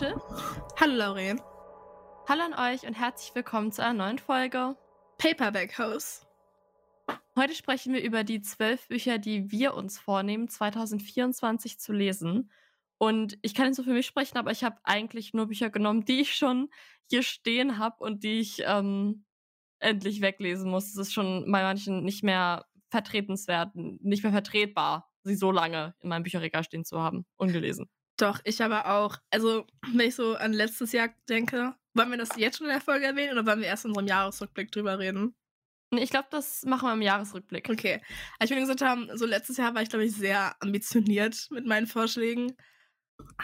Hallo Rachel. Hallo Lauren. Hallo an euch und herzlich willkommen zu einer neuen Folge Paperback House. Heute sprechen wir über die zwölf Bücher, die wir uns vornehmen, 2024 zu lesen. Und ich kann nicht so für mich sprechen, aber ich habe eigentlich nur Bücher genommen, die ich schon hier stehen habe und die ich ähm, endlich weglesen muss. Es ist schon bei manchen nicht mehr vertretenswert, nicht mehr vertretbar, sie so lange in meinem Bücherregal stehen zu haben, ungelesen. Doch, ich aber auch. Also, wenn ich so an letztes Jahr denke, wollen wir das jetzt schon in der Folge erwähnen oder wollen wir erst in unserem Jahresrückblick drüber reden? Ich glaube, das machen wir im Jahresrückblick. Okay. Als wir gesagt haben, so letztes Jahr war ich, glaube ich, sehr ambitioniert mit meinen Vorschlägen.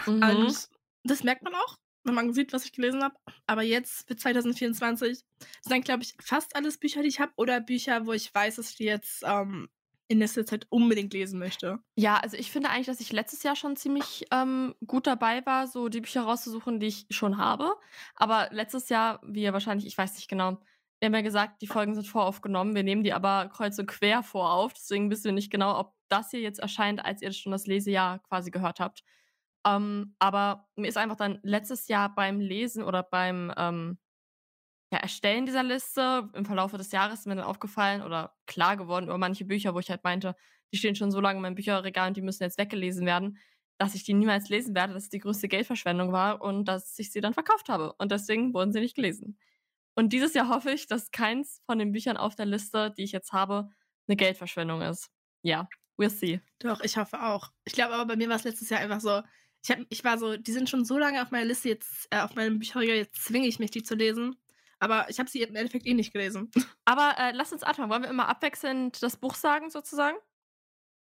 Mhm. Und das merkt man auch, wenn man sieht, was ich gelesen habe. Aber jetzt für 2024 sind dann, glaube ich, fast alles Bücher, die ich habe oder Bücher, wo ich weiß, dass ich die jetzt ähm, in nächster Zeit unbedingt lesen möchte. Ja, also ich finde eigentlich, dass ich letztes Jahr schon ziemlich ähm, gut dabei war, so die Bücher rauszusuchen, die ich schon habe. Aber letztes Jahr, wie ihr wahrscheinlich, ich weiß nicht genau, wir haben ja gesagt, die Folgen sind voraufgenommen. Wir nehmen die aber kreuz und quer vorauf. Deswegen wissen wir nicht genau, ob das hier jetzt erscheint, als ihr schon das Lesejahr quasi gehört habt. Ähm, aber mir ist einfach dann letztes Jahr beim Lesen oder beim ähm, ja, Erstellen dieser Liste im Verlauf des Jahres mir dann aufgefallen oder klar geworden über manche Bücher, wo ich halt meinte, die stehen schon so lange in meinem Bücherregal und die müssen jetzt weggelesen werden, dass ich die niemals lesen werde, dass es die größte Geldverschwendung war und dass ich sie dann verkauft habe. Und deswegen wurden sie nicht gelesen. Und dieses Jahr hoffe ich, dass keins von den Büchern auf der Liste, die ich jetzt habe, eine Geldverschwendung ist. Ja, we'll see. Doch, ich hoffe auch. Ich glaube aber, bei mir war es letztes Jahr einfach so, ich, hab, ich war so, die sind schon so lange auf meiner Liste, jetzt äh, auf meinem Bücherregal, jetzt zwinge ich mich, die zu lesen. Aber ich habe sie im Endeffekt eh nicht gelesen. Aber äh, lass uns anfangen. Wollen wir immer abwechselnd das Buch sagen, sozusagen?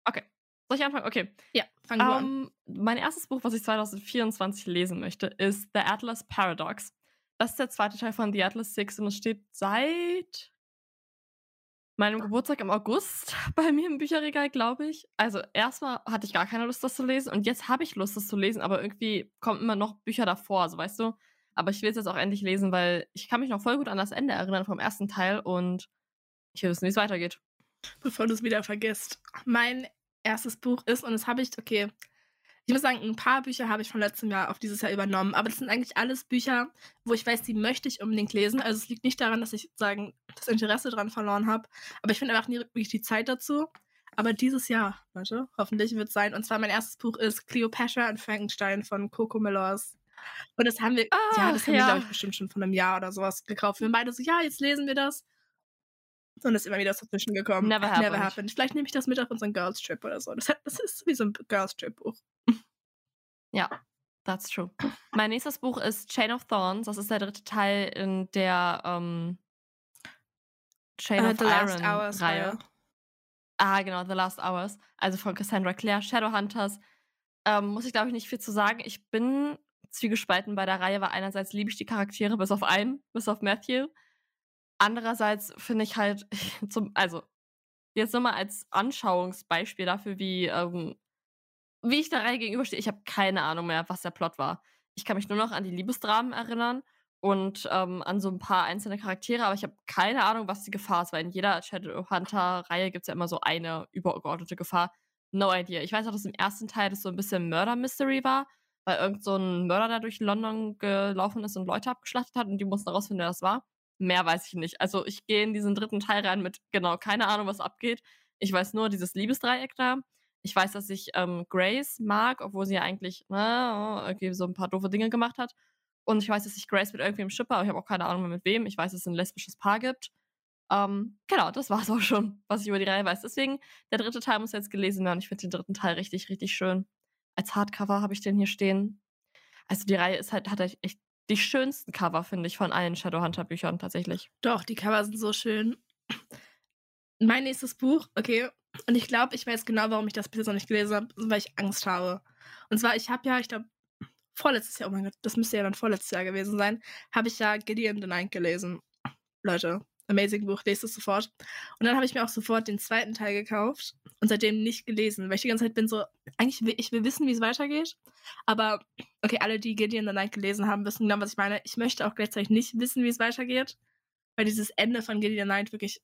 Okay. Soll ich anfangen? Okay. Ja, fangen wir um, an. Mein erstes Buch, was ich 2024 lesen möchte, ist The Atlas Paradox. Das ist der zweite Teil von The Atlas Six und es steht seit meinem Geburtstag im August bei mir im Bücherregal, glaube ich. Also erstmal hatte ich gar keine Lust, das zu lesen und jetzt habe ich Lust, das zu lesen, aber irgendwie kommen immer noch Bücher davor, also weißt du. Aber ich will es jetzt auch endlich lesen, weil ich kann mich noch voll gut an das Ende erinnern vom ersten Teil und ich will wissen, wie es weitergeht. Bevor du es wieder vergisst. Mein erstes Buch ist, und das habe ich, okay, ich muss sagen, ein paar Bücher habe ich von letztem Jahr auf dieses Jahr übernommen, aber das sind eigentlich alles Bücher, wo ich weiß, die möchte ich unbedingt lesen. Also es liegt nicht daran, dass ich sagen das Interesse daran verloren habe, aber ich finde einfach nie wirklich die Zeit dazu. Aber dieses Jahr, warte, hoffentlich wird es sein. Und zwar mein erstes Buch ist Cleopatra und Frankenstein von Coco Mellors. Und das haben wir, ah, ja, das haben ja. wir, glaube ich, bestimmt schon von einem Jahr oder sowas gekauft. Wir haben beide so, ja, jetzt lesen wir das. Und es ist immer wieder dazwischen gekommen. Never happened. Never happened. Vielleicht nehme ich das mit auf unseren Girls Trip oder so. Das, das ist wie so ein Girls Trip Buch. Ja, that's true. Mein nächstes Buch ist Chain of Thorns. Das ist der dritte Teil in der ähm, Chain uh, of The Iron Hours, Reihe. Ja. Ah, genau, The Last Hours. Also von Cassandra Clare, Shadowhunters. Ähm, muss ich, glaube ich, nicht viel zu sagen. Ich bin zwiegespalten bei der Reihe, weil einerseits liebe ich die Charaktere, bis auf einen, bis auf Matthew. Andererseits finde ich halt, zum, also jetzt nochmal als Anschauungsbeispiel dafür, wie ähm, wie ich der Reihe gegenüberstehe, ich habe keine Ahnung mehr, was der Plot war. Ich kann mich nur noch an die Liebesdramen erinnern und ähm, an so ein paar einzelne Charaktere, aber ich habe keine Ahnung, was die Gefahr ist, weil in jeder Shadowhunter-Reihe gibt es ja immer so eine übergeordnete Gefahr. No idea. Ich weiß auch, dass im ersten Teil das so ein bisschen Murder-Mystery war, weil irgend so ein Mörder da durch London gelaufen ist und Leute abgeschlachtet hat und die mussten herausfinden, wer das war. Mehr weiß ich nicht. Also ich gehe in diesen dritten Teil rein mit genau keine Ahnung, was abgeht. Ich weiß nur dieses Liebesdreieck da ich weiß, dass ich ähm, Grace mag, obwohl sie ja eigentlich ne, irgendwie so ein paar doofe Dinge gemacht hat. Und ich weiß, dass ich Grace mit irgendwem schippe, aber ich habe auch keine Ahnung mehr mit wem. Ich weiß, dass es ein lesbisches Paar gibt. Ähm, genau, das war es auch schon, was ich über die Reihe weiß. Deswegen, der dritte Teil muss jetzt gelesen werden. Ich finde den dritten Teil richtig, richtig schön. Als Hardcover habe ich den hier stehen. Also die Reihe ist halt, hat echt die schönsten Cover, finde ich, von allen Shadowhunter-Büchern tatsächlich. Doch, die Cover sind so schön. Mein nächstes Buch, okay, und ich glaube, ich weiß genau, warum ich das bis jetzt noch nicht gelesen habe, weil ich Angst habe. Und zwar, ich habe ja, ich glaube, vorletztes Jahr, oh mein Gott, das müsste ja dann vorletztes Jahr gewesen sein, habe ich ja Gideon the Ninth gelesen. Leute, amazing Buch, lest es sofort. Und dann habe ich mir auch sofort den zweiten Teil gekauft und seitdem nicht gelesen, weil ich die ganze Zeit bin so, eigentlich will ich will wissen, wie es weitergeht. Aber, okay, alle, die Gideon the Ninth gelesen haben, wissen genau, was ich meine. Ich möchte auch gleichzeitig nicht wissen, wie es weitergeht, weil dieses Ende von Gideon the Ninth wirklich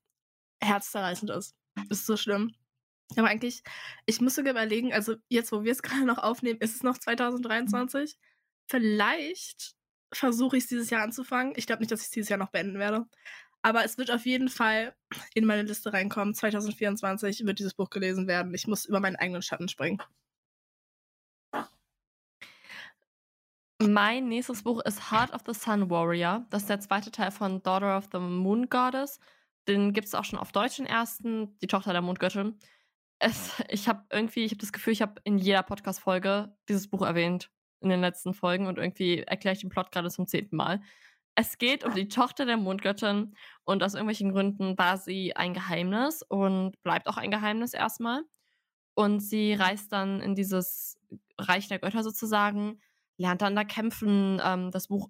herzzerreißend ist. Ist so schlimm. Aber eigentlich, ich muss sogar überlegen, also jetzt, wo wir es gerade noch aufnehmen, ist es noch 2023? vielleicht versuche ich es dieses Jahr anzufangen. Ich glaube nicht, dass ich es dieses Jahr noch beenden werde. Aber es wird auf jeden Fall in meine Liste reinkommen. 2024 wird dieses Buch gelesen werden. Ich muss über meinen eigenen Schatten springen. Mein nächstes Buch ist Heart of the Sun Warrior. Das ist der zweite Teil von Daughter of the Moon Goddess. Den gibt es auch schon auf Deutsch den ersten, die Tochter der Mondgöttin. Es, ich habe irgendwie, ich habe das Gefühl, ich habe in jeder Podcast-Folge dieses Buch erwähnt in den letzten Folgen und irgendwie erkläre ich den Plot gerade zum zehnten Mal. Es geht um die Tochter der Mondgöttin und aus irgendwelchen Gründen war sie ein Geheimnis und bleibt auch ein Geheimnis erstmal. Und sie reist dann in dieses Reich der Götter sozusagen, lernt dann da kämpfen. Ähm, das Buch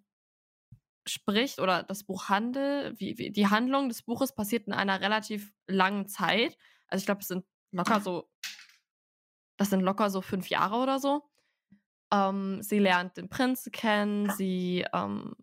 spricht oder das Buch Handel, wie, wie, die Handlung des Buches passiert in einer relativ langen Zeit. Also ich glaube, es sind locker so, das sind locker so fünf Jahre oder so. Ähm, sie lernt den Prinzen kennen, sie ähm,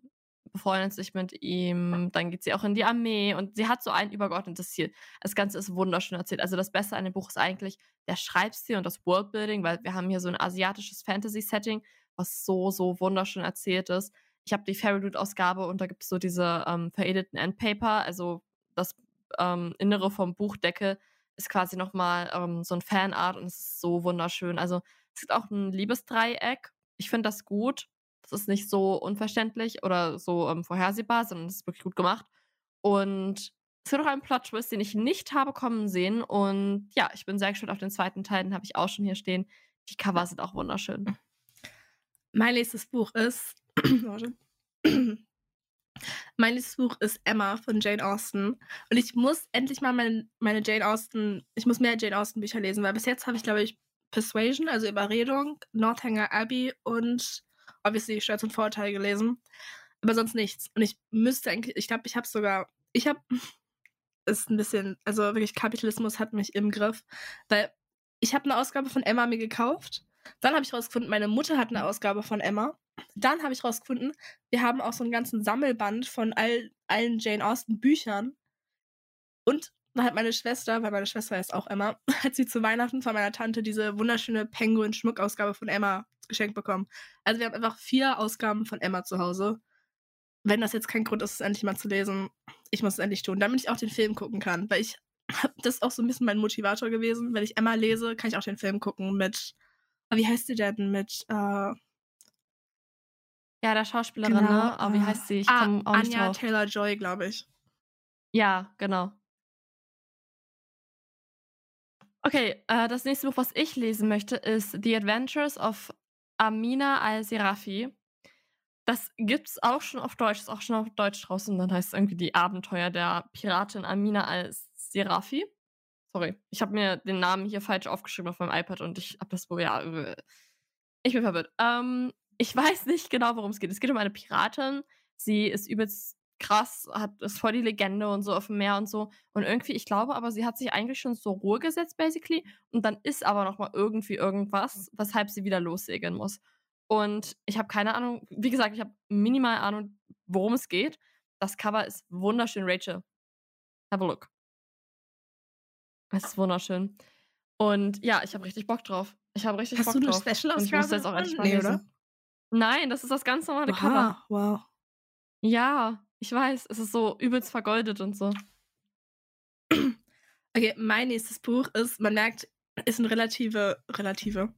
befreundet sich mit ihm, dann geht sie auch in die Armee und sie hat so ein übergeordnetes Ziel. Das Ganze ist wunderschön erzählt. Also das Beste an dem Buch ist eigentlich der Schreibstil und das Worldbuilding, weil wir haben hier so ein asiatisches Fantasy-Setting, was so, so wunderschön erzählt ist. Ich habe die Fairy Loot-Ausgabe und da gibt es so diese ähm, veredelten Endpaper, also das ähm, Innere vom Buchdeckel ist quasi nochmal ähm, so ein Fanart und es ist so wunderschön. Also es gibt auch ein Liebesdreieck. Ich finde das gut. Das ist nicht so unverständlich oder so ähm, vorhersehbar, sondern es ist wirklich gut gemacht. Und es gibt auch einen Plot-Twist, den ich nicht habe kommen sehen. Und ja, ich bin sehr gespannt auf den zweiten Teil, den habe ich auch schon hier stehen. Die Cover sind auch wunderschön. Mein nächstes Buch ist. mein nächstes Buch ist Emma von Jane Austen. Und ich muss endlich mal meine, meine Jane Austen, ich muss mehr Jane Austen Bücher lesen, weil bis jetzt habe ich, glaube ich, Persuasion, also Überredung, Northanger Abbey und obviously Stolz und Vorurteil gelesen. Aber sonst nichts. Und ich müsste eigentlich, ich glaube, ich habe sogar, ich habe, ist ein bisschen, also wirklich Kapitalismus hat mich im Griff, weil ich habe eine Ausgabe von Emma mir gekauft. Dann habe ich rausgefunden, meine Mutter hat eine Ausgabe von Emma. Dann habe ich rausgefunden, wir haben auch so einen ganzen Sammelband von all, allen Jane Austen Büchern. Und dann hat meine Schwester, weil meine Schwester heißt auch Emma, hat sie zu Weihnachten von meiner Tante diese wunderschöne Penguin-Schmuckausgabe von Emma geschenkt bekommen. Also wir haben einfach vier Ausgaben von Emma zu Hause. Wenn das jetzt kein Grund ist, es endlich mal zu lesen, ich muss es endlich tun, damit ich auch den Film gucken kann. Weil ich das ist auch so ein bisschen mein Motivator gewesen. Wenn ich Emma lese, kann ich auch den Film gucken mit, ah, wie heißt sie denn? Mit, äh, ja, der Schauspielerin, genau. ne? Oh, wie heißt sie? Ich ah, auch nicht Anja Taylor-Joy, glaube ich. Ja, genau. Okay, äh, das nächste Buch, was ich lesen möchte, ist The Adventures of Amina al-Serafi. Das gibt's auch schon auf Deutsch, ist auch schon auf Deutsch draußen. Dann heißt es irgendwie die Abenteuer der Piratin Amina al-Serafi. Sorry, ich habe mir den Namen hier falsch aufgeschrieben auf meinem iPad und ich habe das Buch, ja, ich bin verwirrt. Ähm, ich weiß nicht genau, worum es geht. Es geht um eine Piratin. Sie ist übelst krass, hat ist voll die Legende und so auf dem Meer und so. Und irgendwie, ich glaube aber, sie hat sich eigentlich schon zur Ruhe gesetzt, basically. Und dann ist aber noch mal irgendwie irgendwas, weshalb sie wieder lossegeln muss. Und ich habe keine Ahnung, wie gesagt, ich habe minimal Ahnung, worum es geht. Das Cover ist wunderschön, Rachel. Have a look. Es ist wunderschön. Und ja, ich habe richtig Bock drauf. Ich habe richtig Hast Bock du eine drauf. Special ich muss jetzt auch endlich mal nee, lesen. Oder? Nein, das ist das ganz normale wow, Cover. Wow. Ja, ich weiß, es ist so übelst vergoldet und so. Okay, mein nächstes Buch ist, man merkt, es sind relative, relative.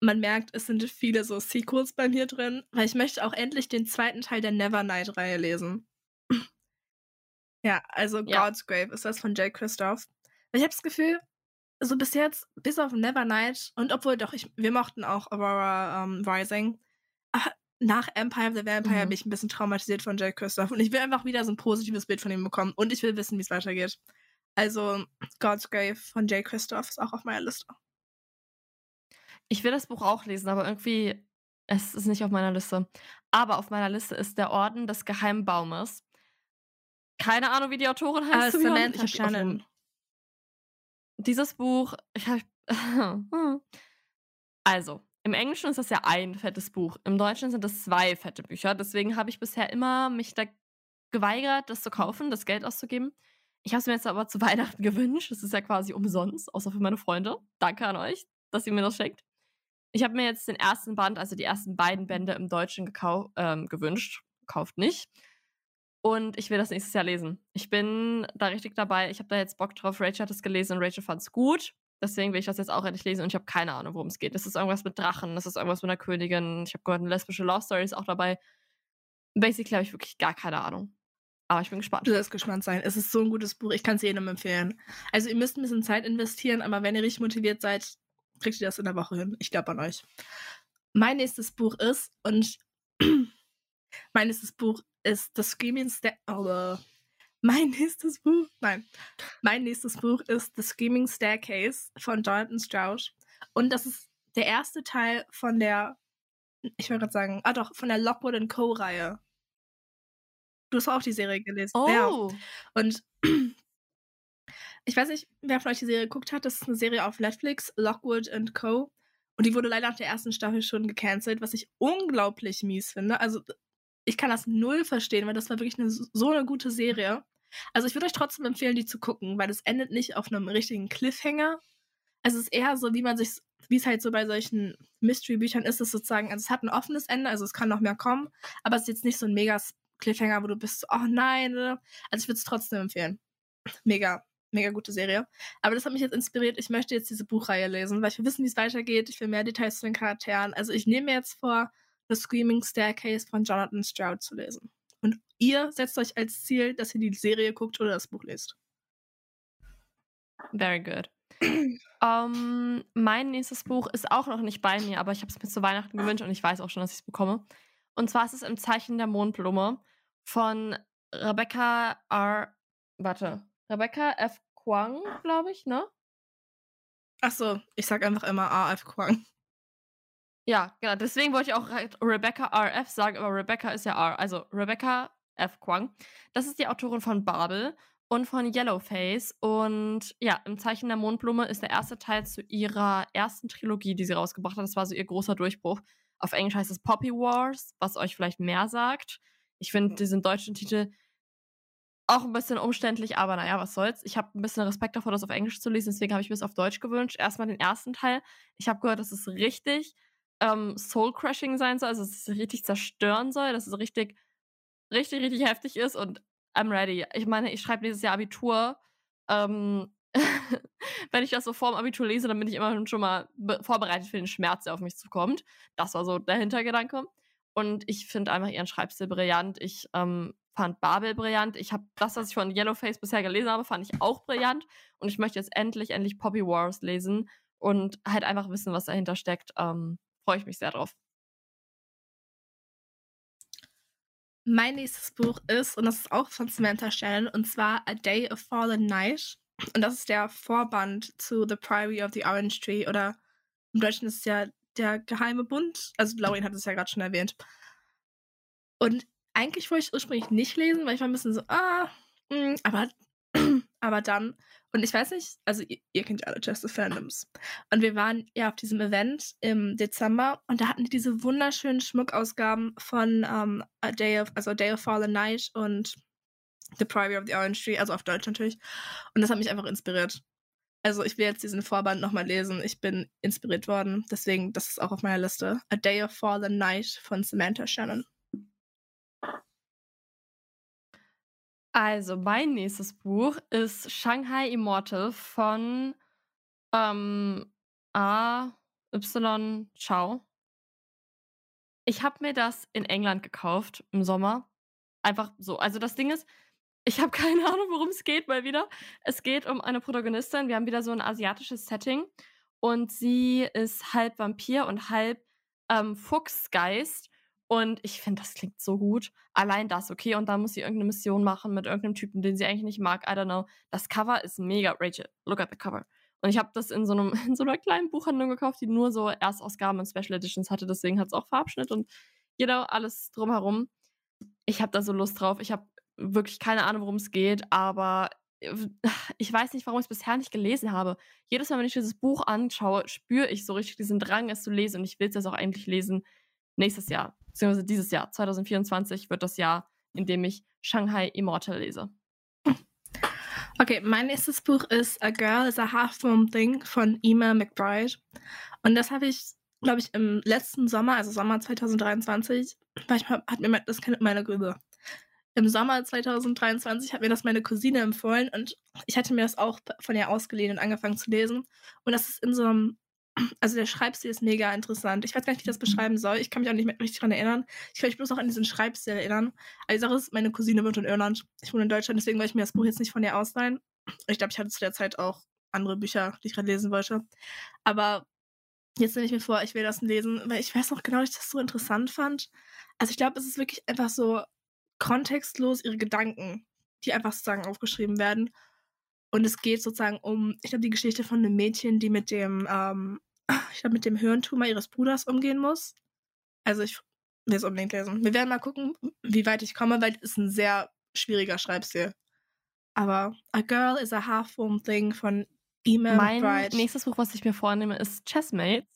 Man merkt, es sind viele so Sequels bei mir drin, weil ich möchte auch endlich den zweiten Teil der Nevernight-Reihe lesen. ja, also ja. God's Grave ist das von Jay Christoph. Ich habe das Gefühl, so bis jetzt, bis auf Nevernight und obwohl doch, ich, wir mochten auch Aurora um, Rising, aber nach Empire of the Vampire mhm. bin ich ein bisschen traumatisiert von Jack Christoph und ich will einfach wieder so ein positives Bild von ihm bekommen und ich will wissen, wie es weitergeht. Also God's Grave von Jay Christoph ist auch auf meiner Liste. Ich will das Buch auch lesen, aber irgendwie es ist nicht auf meiner Liste. Aber auf meiner Liste ist der Orden des Geheimen Baumes. Keine Ahnung, wie die Autorin heißt. Uh, Samantha Shannon. Dieses Buch, ich hab, also, im Englischen ist das ja ein fettes Buch. Im Deutschen sind das zwei fette Bücher. Deswegen habe ich bisher immer mich da geweigert, das zu kaufen, das Geld auszugeben. Ich habe es mir jetzt aber zu Weihnachten gewünscht. Das ist ja quasi umsonst, außer für meine Freunde. Danke an euch, dass ihr mir das schenkt. ich habe mir jetzt den ersten Band, also die ersten beiden Bände im Deutschen ähm, gewünscht. Kauft nicht. Und ich will das nächstes Jahr lesen. Ich bin da richtig dabei. Ich habe da jetzt Bock drauf. Rachel hat es gelesen und Rachel fand es gut. Deswegen will ich das jetzt auch endlich lesen und ich habe keine Ahnung, worum es geht. Das ist irgendwas mit Drachen, das ist irgendwas mit einer Königin. Ich habe gehört, eine lesbische Love Story ist auch dabei. Basically habe ich wirklich gar keine Ahnung. Aber ich bin gespannt. Du sollst gespannt sein. Es ist so ein gutes Buch. Ich kann es jedem empfehlen. Also ihr müsst ein bisschen Zeit investieren, aber wenn ihr richtig motiviert seid, kriegt ihr das in der Woche hin. Ich glaube an euch. Mein nächstes Buch ist, und mein nächstes Buch ist The Screaming Step. Oh, mein nächstes Buch, nein, mein nächstes Buch ist The Screaming Staircase von Jonathan Strauch. Und das ist der erste Teil von der, ich wollte gerade sagen, ah doch, von der Lockwood Co-Reihe. Du hast auch die Serie gelesen. Oh. Ja. Und ich weiß nicht, wer von euch die Serie geguckt hat. Das ist eine Serie auf Netflix, Lockwood Co. Und die wurde leider nach der ersten Staffel schon gecancelt, was ich unglaublich mies finde. Also ich kann das null verstehen, weil das war wirklich eine, so eine gute Serie. Also ich würde euch trotzdem empfehlen, die zu gucken, weil es endet nicht auf einem richtigen Cliffhanger. Also es ist eher so, wie man sich, wie es halt so bei solchen Mystery-Büchern ist, es sozusagen, also es hat ein offenes Ende, also es kann noch mehr kommen, aber es ist jetzt nicht so ein mega Cliffhanger, wo du bist, oh nein. Also ich würde es trotzdem empfehlen. Mega, mega gute Serie. Aber das hat mich jetzt inspiriert. Ich möchte jetzt diese Buchreihe lesen, weil ich will wissen, wie es weitergeht. Ich will mehr Details zu den Charakteren. Also ich nehme mir jetzt vor, The Screaming Staircase von Jonathan Stroud zu lesen. Ihr setzt euch als Ziel, dass ihr die Serie guckt oder das Buch lest. Very good. um, ähm, mein nächstes Buch ist auch noch nicht bei mir, aber ich habe es mir zu Weihnachten gewünscht und ich weiß auch schon, dass ich es bekomme. Und zwar ist es im Zeichen der Mondblume von Rebecca R. Warte, Rebecca F. Kwang, glaube ich, ne? Ach so, ich sag einfach immer A.F. Kwang. Ja, genau. Deswegen wollte ich auch Rebecca R.F. sagen, aber Rebecca ist ja R. Also Rebecca F. Kwang. Das ist die Autorin von Babel und von Yellowface. Und ja, im Zeichen der Mondblume ist der erste Teil zu ihrer ersten Trilogie, die sie rausgebracht hat. Das war so ihr großer Durchbruch. Auf Englisch heißt es Poppy Wars, was euch vielleicht mehr sagt. Ich finde diesen deutschen Titel auch ein bisschen umständlich, aber naja, was soll's. Ich habe ein bisschen Respekt davor, das auf Englisch zu lesen, deswegen habe ich mir es auf Deutsch gewünscht. Erstmal den ersten Teil. Ich habe gehört, dass es richtig ähm, Soul-Crashing sein soll, also dass es richtig zerstören soll, dass es richtig, richtig, richtig heftig ist und I'm ready. Ich meine, ich schreibe dieses Jahr Abitur. Ähm, wenn ich das so vorm Abitur lese, dann bin ich immer schon mal vorbereitet für den Schmerz, der auf mich zukommt. Das war so der Hintergedanke. Und ich finde einfach ihren Schreibstil brillant. Ich ähm, fand Babel brillant. Ich habe das, was ich von Yellowface bisher gelesen habe, fand ich auch brillant. Und ich möchte jetzt endlich, endlich Poppy Wars lesen und halt einfach wissen, was dahinter steckt. Ähm, Freue ich mich sehr drauf. Mein nächstes Buch ist, und das ist auch von Samantha Shannon, und zwar A Day of Fallen Night. Und das ist der Vorband zu The Priory of the Orange Tree. Oder im Deutschen ist es ja der geheime Bund. Also Laurin hat es ja gerade schon erwähnt. Und eigentlich wollte ich es ursprünglich nicht lesen, weil ich war ein bisschen so, ah, mh, mm, aber, aber dann, und ich weiß nicht, also ihr, ihr kennt ja alle Justice Fandoms. Und wir waren ja auf diesem Event im Dezember und da hatten die diese wunderschönen Schmuckausgaben von um, ähm, A Day of, also A Day of Fallen Night und The Priory of the Orange Tree, also auf Deutsch natürlich. Und das hat mich einfach inspiriert. Also ich will jetzt diesen Vorband nochmal lesen. Ich bin inspiriert worden. Deswegen, das ist auch auf meiner Liste. A Day of Fallen Night von Samantha Shannon. Also, mein nächstes Buch ist Shanghai Immortal von ähm, A. Y. Chao. Ich habe mir das in England gekauft im Sommer. Einfach so. Also das Ding ist, ich habe keine Ahnung, worum es geht mal wieder. Es geht um eine Protagonistin. Wir haben wieder so ein asiatisches Setting. Und sie ist halb Vampir und halb ähm, Fuchsgeist. Und ich finde, das klingt so gut. Allein das, okay. Und dann muss sie irgendeine Mission machen mit irgendeinem Typen, den sie eigentlich nicht mag. I don't know. Das Cover ist mega. Rachel, look at the cover. Und ich habe das in so, einem, in so einer kleinen Buchhandlung gekauft, die nur so Erstausgaben und Special Editions hatte. Deswegen hat es auch Farbschnitt und genau alles drumherum. Ich habe da so Lust drauf. Ich habe wirklich keine Ahnung, worum es geht, aber äh, ich weiß nicht, warum ich es bisher nicht gelesen habe. Jedes Mal, wenn ich dieses Buch anschaue, spüre ich so richtig diesen Drang, es zu lesen und ich will es jetzt auch eigentlich lesen nächstes Jahr, beziehungsweise dieses Jahr, 2024 wird das Jahr, in dem ich Shanghai Immortal lese. Okay, mein nächstes Buch ist A Girl is a Half-Formed Thing von Emma McBride. Und das habe ich glaube ich, im letzten Sommer, also Sommer 2023, war ich, hat mir das meine Grübe. Im Sommer 2023 hat mir das meine Cousine empfohlen und ich hatte mir das auch von ihr ausgeliehen und angefangen zu lesen. Und das ist in so einem, also der Schreibstil ist mega interessant. Ich weiß gar nicht, wie ich das beschreiben soll. Ich kann mich auch nicht mehr richtig daran erinnern. Ich kann mich bloß noch an diesen Schreibstil erinnern. Also die Sache ist, meine Cousine wohnt in Irland. Ich wohne in Deutschland, deswegen wollte ich mir das Buch jetzt nicht von ihr ausleihen. Ich glaube, ich hatte zu der Zeit auch andere Bücher, die ich gerade lesen wollte. Aber jetzt nehme ich mir vor, ich will das lesen, weil ich weiß noch genau, dass ich das so interessant fand. Also ich glaube, es ist wirklich einfach so kontextlos ihre Gedanken, die einfach sozusagen aufgeschrieben werden. Und es geht sozusagen um, ich glaube, die Geschichte von einem Mädchen, die mit dem, ähm, ich glaube, mit dem Hirntumor ihres Bruders umgehen muss. Also ich will es unbedingt lesen. Wir werden mal gucken, wie weit ich komme, weil es ist ein sehr schwieriger Schreibstil. Aber A Girl is a Half-Formed Thing von Email Mein Bright. nächstes Buch, was ich mir vornehme, ist Chessmates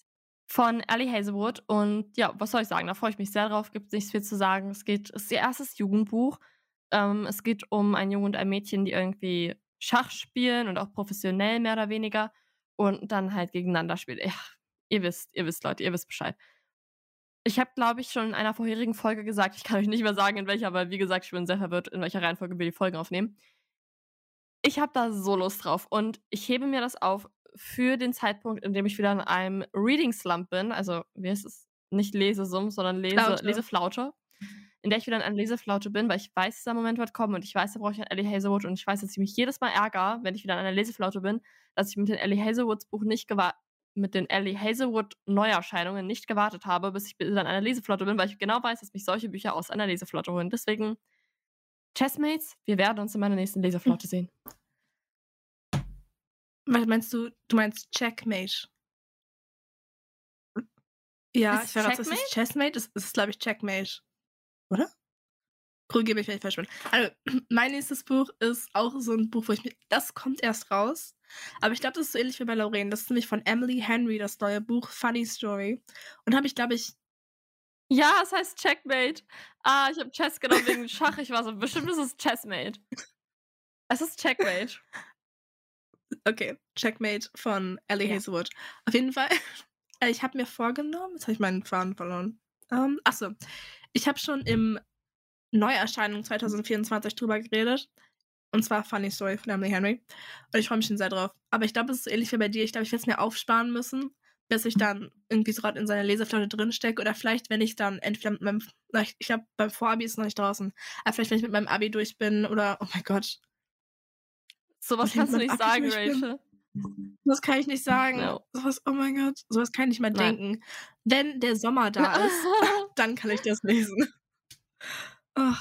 von Ellie Hazelwood. Und ja, was soll ich sagen? Da freue ich mich sehr drauf. Gibt nichts viel zu sagen. Es geht, es ist ihr erstes Jugendbuch. Ähm, es geht um einen Jungen und ein Mädchen, die irgendwie Schach spielen und auch professionell mehr oder weniger und dann halt gegeneinander spielen. Ja, ihr wisst, ihr wisst, Leute, ihr wisst Bescheid. Ich habe, glaube ich, schon in einer vorherigen Folge gesagt, ich kann euch nicht mehr sagen, in welcher, weil wie gesagt, ich bin sehr verwirrt, in welcher Reihenfolge wir die Folgen aufnehmen. Ich habe da so Lust drauf und ich hebe mir das auf für den Zeitpunkt, in dem ich wieder in einem Reading Slump bin. Also, wie heißt es? Nicht Lesesum, sondern Lese, Flaute. Leseflaute. In der ich wieder in einer Leseflaute bin, weil ich weiß, dieser Moment wird kommen und ich weiß, da brauche ich ein Ellie Hazelwood und ich weiß, dass ich mich jedes Mal ärgere, wenn ich wieder in einer Leseflaute bin, dass ich mit den Ellie Hazelwoods Buch nicht mit den Ellie Hazelwood Neuerscheinungen nicht gewartet habe, bis ich wieder in einer Leseflotte bin, weil ich genau weiß, dass mich solche Bücher aus einer Leseflotte holen. Deswegen Chessmates, wir werden uns in meiner nächsten Leseflotte sehen. Was meinst du? Du meinst Checkmate? Ja, ist ich weiß, das ist Chessmate. Das ist, glaube ich, Checkmate. Oder? Korrigiere mich, wenn ich falsch bin. Also, mein nächstes Buch ist auch so ein Buch, wo ich mir. Das kommt erst raus. Aber ich glaube, das ist so ähnlich wie bei Lorraine. Das ist nämlich von Emily Henry, das neue Buch Funny Story. Und habe ich, glaube ich, ja, es heißt Checkmate. Ah, ich habe Chess genommen wegen Schach. Ich war so, bestimmt ist es Chessmate. Es ist Checkmate. Okay, Checkmate von Ellie ja. Hazelwood. Auf jeden Fall, äh, ich habe mir vorgenommen, jetzt habe ich meinen Faden verloren. Um, ähm, achso, ich habe schon im Neuerscheinung 2024 drüber geredet. Und zwar Funny Story von Emily Henry. Und ich freue mich schon sehr drauf. Aber ich glaube, es ist ähnlich wie bei dir. Ich glaube, ich werde es mir aufsparen müssen bis ich dann irgendwie so gerade in seiner Leseflaute drinstecke oder vielleicht, wenn ich dann entweder mit meinem, ich glaube, beim Vorabi ist noch nicht draußen, aber vielleicht, wenn ich mit meinem Abi durch bin oder, oh mein Gott. Sowas kannst du nicht sagen, Rachel. Das kann ich nicht sagen. No. Sowas, oh mein Gott, sowas kann ich nicht mal Nein. denken. Wenn der Sommer da ist, dann kann ich das lesen. Oh,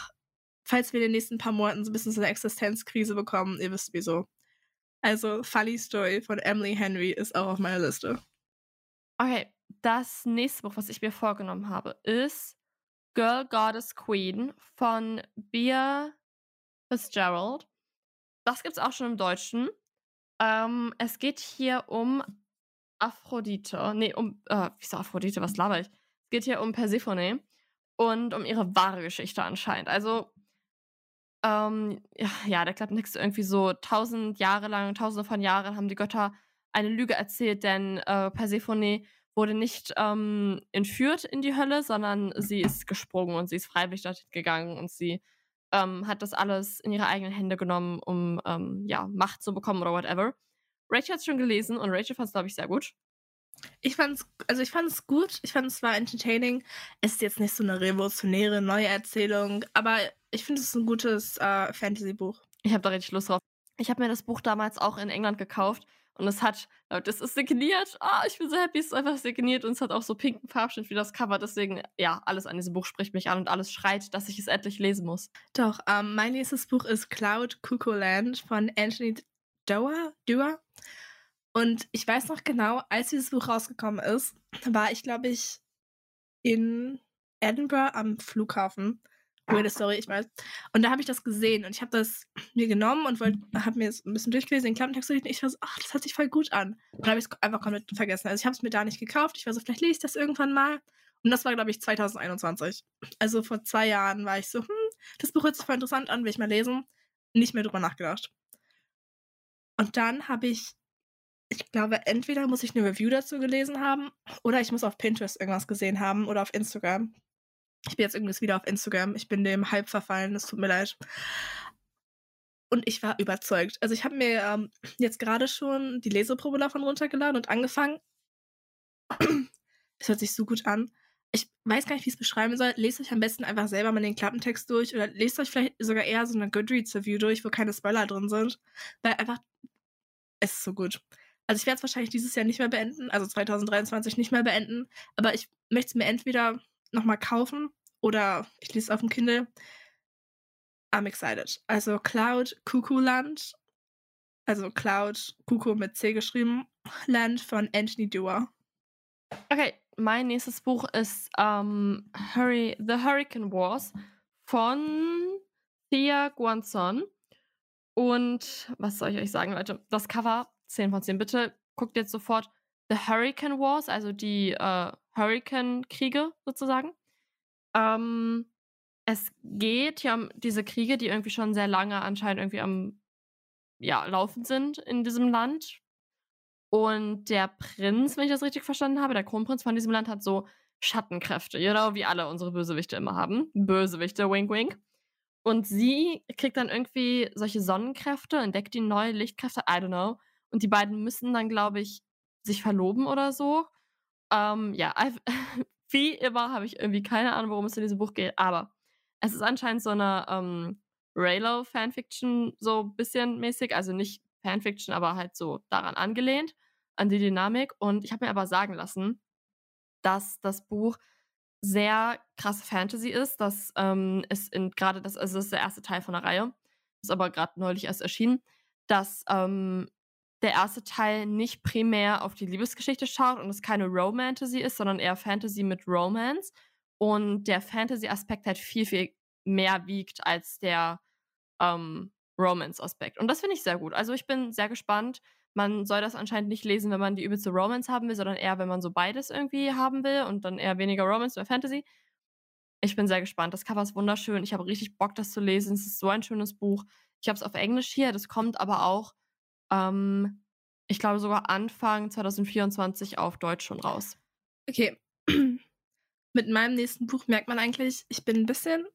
falls wir in den nächsten paar Monaten so ein bisschen so eine Existenzkrise bekommen, ihr wisst wieso. Also, Funny Story von Emily Henry ist auch auf meiner Liste. Okay, das nächste Buch, was ich mir vorgenommen habe, ist Girl Goddess Queen von Bea Fitzgerald. Das gibt es auch schon im Deutschen. Ähm, es geht hier um Aphrodite. Nee, um. Äh, wieso Aphrodite? Was laber ich? Es geht hier um Persephone und um ihre wahre Geschichte anscheinend. Also, ähm, ja, der Klappentext irgendwie so tausend Jahre lang, tausende von Jahren haben die Götter eine Lüge erzählt, denn äh, Persephone wurde nicht ähm, entführt in die Hölle, sondern sie ist gesprungen und sie ist freiwillig dorthin gegangen und sie ähm, hat das alles in ihre eigenen Hände genommen, um ähm, ja, Macht zu bekommen oder whatever. Rachel hat es schon gelesen und Rachel fand es, glaube ich, sehr gut. Ich fand's, also ich fand es gut, ich fand es zwar entertaining. Es ist jetzt nicht so eine revolutionäre neue Erzählung, aber ich finde es ein gutes äh, Fantasy-Buch. Ich habe da richtig Lust drauf. Ich habe mir das Buch damals auch in England gekauft und es hat, äh, das ist signiert. Ah, ich bin so happy, es ist einfach signiert und es hat auch so pinken Farbschnitt wie das Cover. Deswegen, ja, alles an diesem Buch spricht mich an und alles schreit, dass ich es endlich lesen muss. Doch, ähm, mein nächstes Buch ist Cloud Cuckoo Land von Anthony Doer. Doer. Und ich weiß noch genau, als dieses Buch rausgekommen ist, war ich, glaube ich, in Edinburgh am Flughafen Weirde Story, ich weiß. Und da habe ich das gesehen und ich habe das mir genommen und habe mir ein bisschen durchgelesen, den Klappentext und ich war so, ach, das hört sich voll gut an. Und dann habe ich es einfach komplett vergessen. Also ich habe es mir da nicht gekauft. Ich war so, vielleicht lese ich das irgendwann mal. Und das war, glaube ich, 2021. Also vor zwei Jahren war ich so, hm, das Buch hört sich voll interessant an, will ich mal lesen. Nicht mehr drüber nachgedacht. Und dann habe ich, ich glaube, entweder muss ich eine Review dazu gelesen haben oder ich muss auf Pinterest irgendwas gesehen haben oder auf Instagram. Ich bin jetzt übrigens wieder auf Instagram. Ich bin dem halb verfallen, es tut mir leid. Und ich war überzeugt. Also ich habe mir ähm, jetzt gerade schon die Leseprobe davon runtergeladen und angefangen. Es hört sich so gut an. Ich weiß gar nicht, wie ich es beschreiben soll. Lest euch am besten einfach selber mal den Klappentext durch oder lest euch vielleicht sogar eher so eine Goodreads-Review durch, wo keine Spoiler drin sind. Weil einfach, es ist so gut. Also ich werde es wahrscheinlich dieses Jahr nicht mehr beenden, also 2023 nicht mehr beenden, aber ich möchte es mir entweder nochmal kaufen oder ich lese es auf dem Kindle. I'm excited. Also Cloud Kuckuckland, also Cloud Kuckuck mit C geschrieben, Land von Anthony Dewar. Okay, mein nächstes Buch ist ähm, Hurry, The Hurricane Wars von Thea Guanzon. Und was soll ich euch sagen, Leute? Das Cover 10 von 10. Bitte guckt jetzt sofort The Hurricane Wars, also die äh, Hurricane-Kriege sozusagen. Ähm, es geht ja um diese Kriege, die irgendwie schon sehr lange anscheinend irgendwie am ja, Laufen sind in diesem Land. Und der Prinz, wenn ich das richtig verstanden habe, der Kronprinz von diesem Land hat so Schattenkräfte, genau wie alle unsere Bösewichte immer haben. Bösewichte, wink, wink. Und sie kriegt dann irgendwie solche Sonnenkräfte, entdeckt die neue Lichtkräfte, I don't know. Und die beiden müssen dann, glaube ich, sich verloben oder so. Ähm, ja, wie immer habe ich irgendwie keine Ahnung, worum es in diesem Buch geht, aber es ist anscheinend so eine ähm, Raylo-Fanfiction, so ein bisschen mäßig, also nicht Fanfiction, aber halt so daran angelehnt, an die Dynamik. Und ich habe mir aber sagen lassen, dass das Buch sehr krasse Fantasy ist. dass ähm, ist gerade das, also das ist der erste Teil von der Reihe, ist aber gerade neulich erst erschienen, dass ähm, der erste Teil nicht primär auf die Liebesgeschichte schaut und es keine Romantasy ist, sondern eher Fantasy mit Romance. Und der Fantasy-Aspekt halt viel, viel mehr wiegt als der ähm, Romance-Aspekt. Und das finde ich sehr gut. Also ich bin sehr gespannt. Man soll das anscheinend nicht lesen, wenn man die übelste Romance haben will, sondern eher, wenn man so beides irgendwie haben will und dann eher weniger Romance, mehr Fantasy. Ich bin sehr gespannt. Das Cover ist wunderschön. Ich habe richtig Bock, das zu lesen. Es ist so ein schönes Buch. Ich habe es auf Englisch hier. Das kommt aber auch ähm, ich glaube sogar Anfang 2024 auf Deutsch schon raus. Okay. Mit meinem nächsten Buch merkt man eigentlich, ich bin ein bisschen,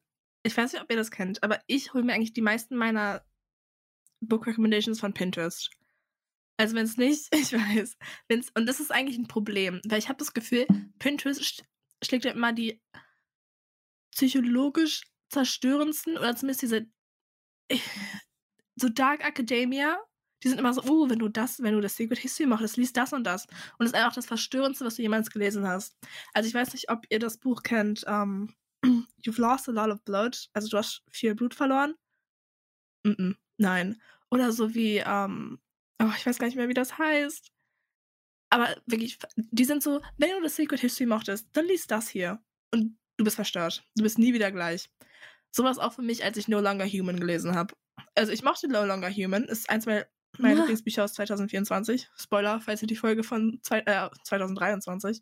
ich weiß nicht, ob ihr das kennt, aber ich hole mir eigentlich die meisten meiner Book Recommendations von Pinterest. Also wenn es nicht, ich weiß, wenn's, und das ist eigentlich ein Problem, weil ich habe das Gefühl, Pinterest schlägt ja immer die psychologisch zerstörendsten oder zumindest diese so Dark Academia die sind immer so, oh, wenn du das, wenn du das Secret History machst, liest das und das. Und das ist einfach das Verstörendste, was du jemals gelesen hast. Also ich weiß nicht, ob ihr das Buch kennt, ähm, You've Lost a Lot of Blood. Also du hast viel Blut verloren. Mm -mm, nein. Oder so wie, ähm, oh, ich weiß gar nicht mehr, wie das heißt. Aber wirklich, die sind so, wenn du das Secret History mochtest, dann liest das hier. Und du bist verstört. Du bist nie wieder gleich. Sowas auch für mich, als ich No Longer Human gelesen habe. Also ich mochte No Longer Human. Ist eins meiner meine. Lieblingsbücher aus 2024. Spoiler, falls ihr die Folge von zwei, äh, 2023.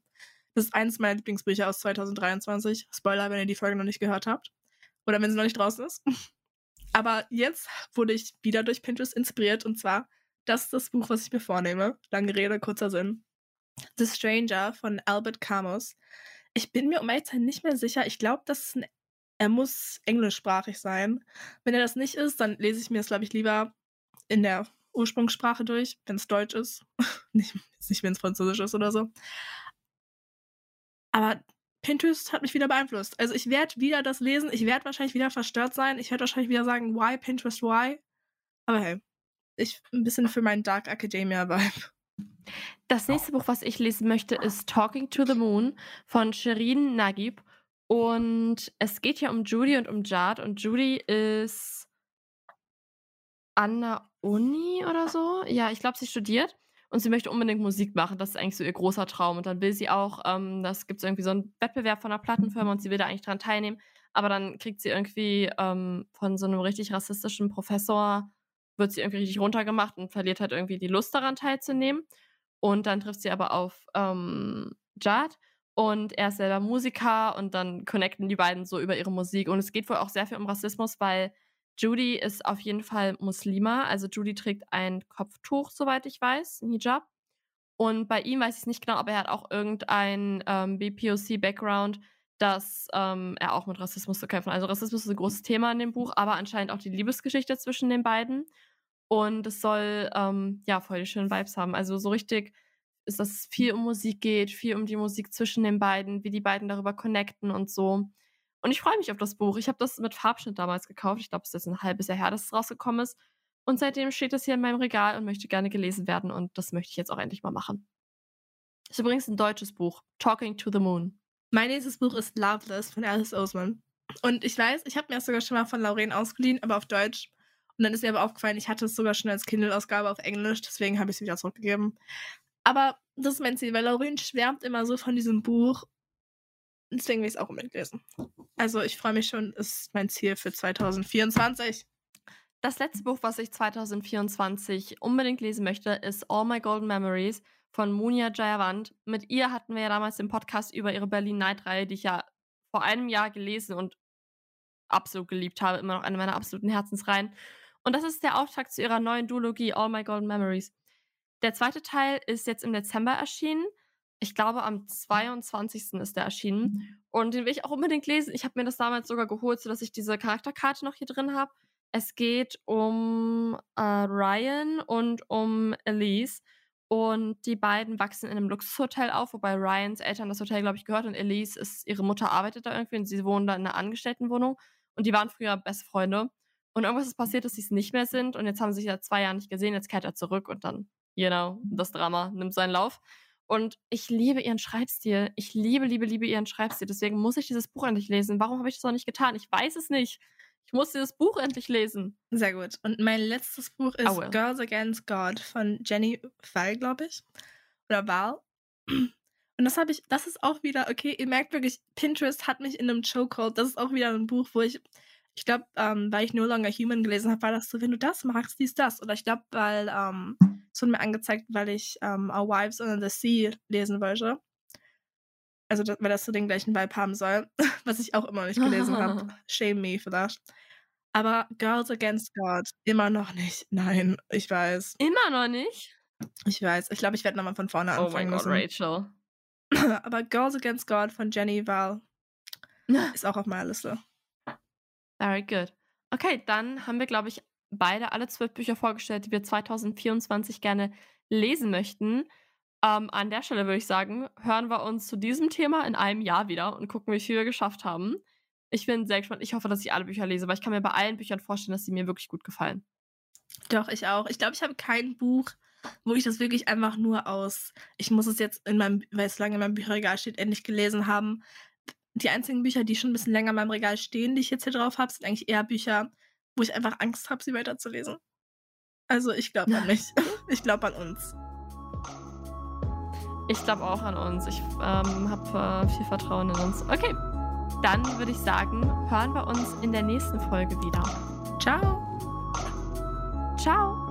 Das ist eines meiner Lieblingsbücher aus 2023. Spoiler, wenn ihr die Folge noch nicht gehört habt. Oder wenn sie noch nicht draußen ist. Aber jetzt wurde ich wieder durch Pinterest inspiriert und zwar, das ist das Buch, was ich mir vornehme. Lange Rede, kurzer Sinn. The Stranger von Albert Camus. Ich bin mir um ehrlich nicht mehr sicher. Ich glaube, das ein, er muss englischsprachig sein. Wenn er das nicht ist, dann lese ich mir es, glaube ich, lieber in der Ursprungssprache durch, wenn es Deutsch ist. nicht, nicht wenn es Französisch ist oder so. Aber Pinterest hat mich wieder beeinflusst. Also ich werde wieder das lesen, ich werde wahrscheinlich wieder verstört sein, ich werde wahrscheinlich wieder sagen, why Pinterest, why? Aber hey, ich ein bisschen für meinen Dark Academia Vibe. Das nächste Buch, was ich lesen möchte, ist Talking to the Moon von Shirin Nagib. Und es geht hier um Judy und um Jad. Und Judy ist an der Uni oder so. Ja, ich glaube, sie studiert und sie möchte unbedingt Musik machen. Das ist eigentlich so ihr großer Traum. Und dann will sie auch, ähm, das gibt es irgendwie so einen Wettbewerb von einer Plattenfirma und sie will da eigentlich dran teilnehmen. Aber dann kriegt sie irgendwie ähm, von so einem richtig rassistischen Professor, wird sie irgendwie richtig runtergemacht und verliert halt irgendwie die Lust daran teilzunehmen. Und dann trifft sie aber auf ähm, Jad und er ist selber Musiker und dann connecten die beiden so über ihre Musik. Und es geht wohl auch sehr viel um Rassismus, weil Judy ist auf jeden Fall Muslima. Also Judy trägt ein Kopftuch, soweit ich weiß, ein Hijab. Und bei ihm weiß ich nicht genau, aber er hat auch irgendein ähm, BPOC-Background, dass ähm, er auch mit Rassismus zu kämpfen. Also Rassismus ist ein großes Thema in dem Buch, aber anscheinend auch die Liebesgeschichte zwischen den beiden. Und es soll ähm, ja voll die schönen Vibes haben. Also so richtig ist, dass es viel um Musik geht, viel um die Musik zwischen den beiden, wie die beiden darüber connecten und so. Und ich freue mich auf das Buch. Ich habe das mit Farbschnitt damals gekauft. Ich glaube, es ist jetzt ein halbes Jahr her, dass es rausgekommen ist. Und seitdem steht es hier in meinem Regal und möchte gerne gelesen werden. Und das möchte ich jetzt auch endlich mal machen. Ist übrigens ein deutsches Buch. Talking to the Moon. Mein nächstes Buch ist Loveless von Alice Oseman. Und ich weiß, ich habe mir das sogar schon mal von Lauren ausgeliehen, aber auf Deutsch. Und dann ist mir aber aufgefallen, ich hatte es sogar schon als Kindle-Ausgabe auf Englisch, deswegen habe ich es wieder zurückgegeben. Aber das ist mein Ziel, weil Lauren schwärmt immer so von diesem Buch. Deswegen will ich es auch unbedingt lesen. Also ich freue mich schon, ist mein Ziel für 2024. Das letzte Buch, was ich 2024 unbedingt lesen möchte, ist All My Golden Memories von Munia Jayavant. Mit ihr hatten wir ja damals den Podcast über ihre Berlin Night-Reihe, die ich ja vor einem Jahr gelesen und absolut geliebt habe. Immer noch eine meiner absoluten Herzensreihen. Und das ist der Auftakt zu ihrer neuen Duologie All My Golden Memories. Der zweite Teil ist jetzt im Dezember erschienen. Ich glaube, am 22. ist der erschienen. Mhm. Und den will ich auch unbedingt lesen. Ich habe mir das damals sogar geholt, sodass ich diese Charakterkarte noch hier drin habe. Es geht um äh, Ryan und um Elise. Und die beiden wachsen in einem Luxushotel auf, wobei Ryans Eltern das Hotel, glaube ich, gehört und Elise ist, ihre Mutter arbeitet da irgendwie und sie wohnen da in einer Angestelltenwohnung. Und die waren früher beste Freunde. Und irgendwas ist passiert, dass sie es nicht mehr sind. Und jetzt haben sie sich seit zwei Jahren nicht gesehen. Jetzt kehrt er zurück und dann Genau, das Drama nimmt seinen Lauf. Und ich liebe ihren Schreibstil. Ich liebe, liebe, liebe ihren Schreibstil. Deswegen muss ich dieses Buch endlich lesen. Warum habe ich das noch nicht getan? Ich weiß es nicht. Ich muss dieses Buch endlich lesen. Sehr gut. Und mein letztes Buch ist oh Girls Against God von Jenny Val, glaube ich. Oder Val. Und das habe ich, das ist auch wieder, okay, ihr merkt wirklich, Pinterest hat mich in einem Chokehold. Das ist auch wieder ein Buch, wo ich, ich glaube, ähm, weil ich No Longer Human gelesen habe, war das so, wenn du das magst, dies, das. Oder ich glaube, weil ähm, wurde mir angezeigt, weil ich ähm, Our Wives Under the Sea lesen wollte. Also, das, weil das so den gleichen Vibe haben soll, was ich auch immer noch nicht gelesen habe. Shame me für das. Aber Girls Against God, immer noch nicht. Nein, ich weiß. Immer noch nicht? Ich weiß. Ich glaube, ich werde nochmal von vorne anfangen. Oh mein Gott, Rachel. Aber Girls Against God von Jenny Val ist auch auf meiner Liste. Very good. Okay, dann haben wir, glaube ich, beide alle zwölf Bücher vorgestellt, die wir 2024 gerne lesen möchten. Ähm, an der Stelle würde ich sagen, hören wir uns zu diesem Thema in einem Jahr wieder und gucken, wie viel wir geschafft haben. Ich bin sehr gespannt. Ich hoffe, dass ich alle Bücher lese, weil ich kann mir bei allen Büchern vorstellen, dass sie mir wirklich gut gefallen. Doch, ich auch. Ich glaube, ich habe kein Buch, wo ich das wirklich einfach nur aus, ich muss es jetzt in meinem, weil es lange in meinem Bücherregal steht, endlich gelesen haben. Die einzigen Bücher, die schon ein bisschen länger in meinem Regal stehen, die ich jetzt hier drauf habe, sind eigentlich eher Bücher, wo ich einfach Angst habe, sie weiterzulesen. Also ich glaube an mich. Ich glaube an uns. Ich glaube auch an uns. Ich ähm, habe äh, viel Vertrauen in uns. Okay, dann würde ich sagen, hören wir uns in der nächsten Folge wieder. Ciao. Ciao.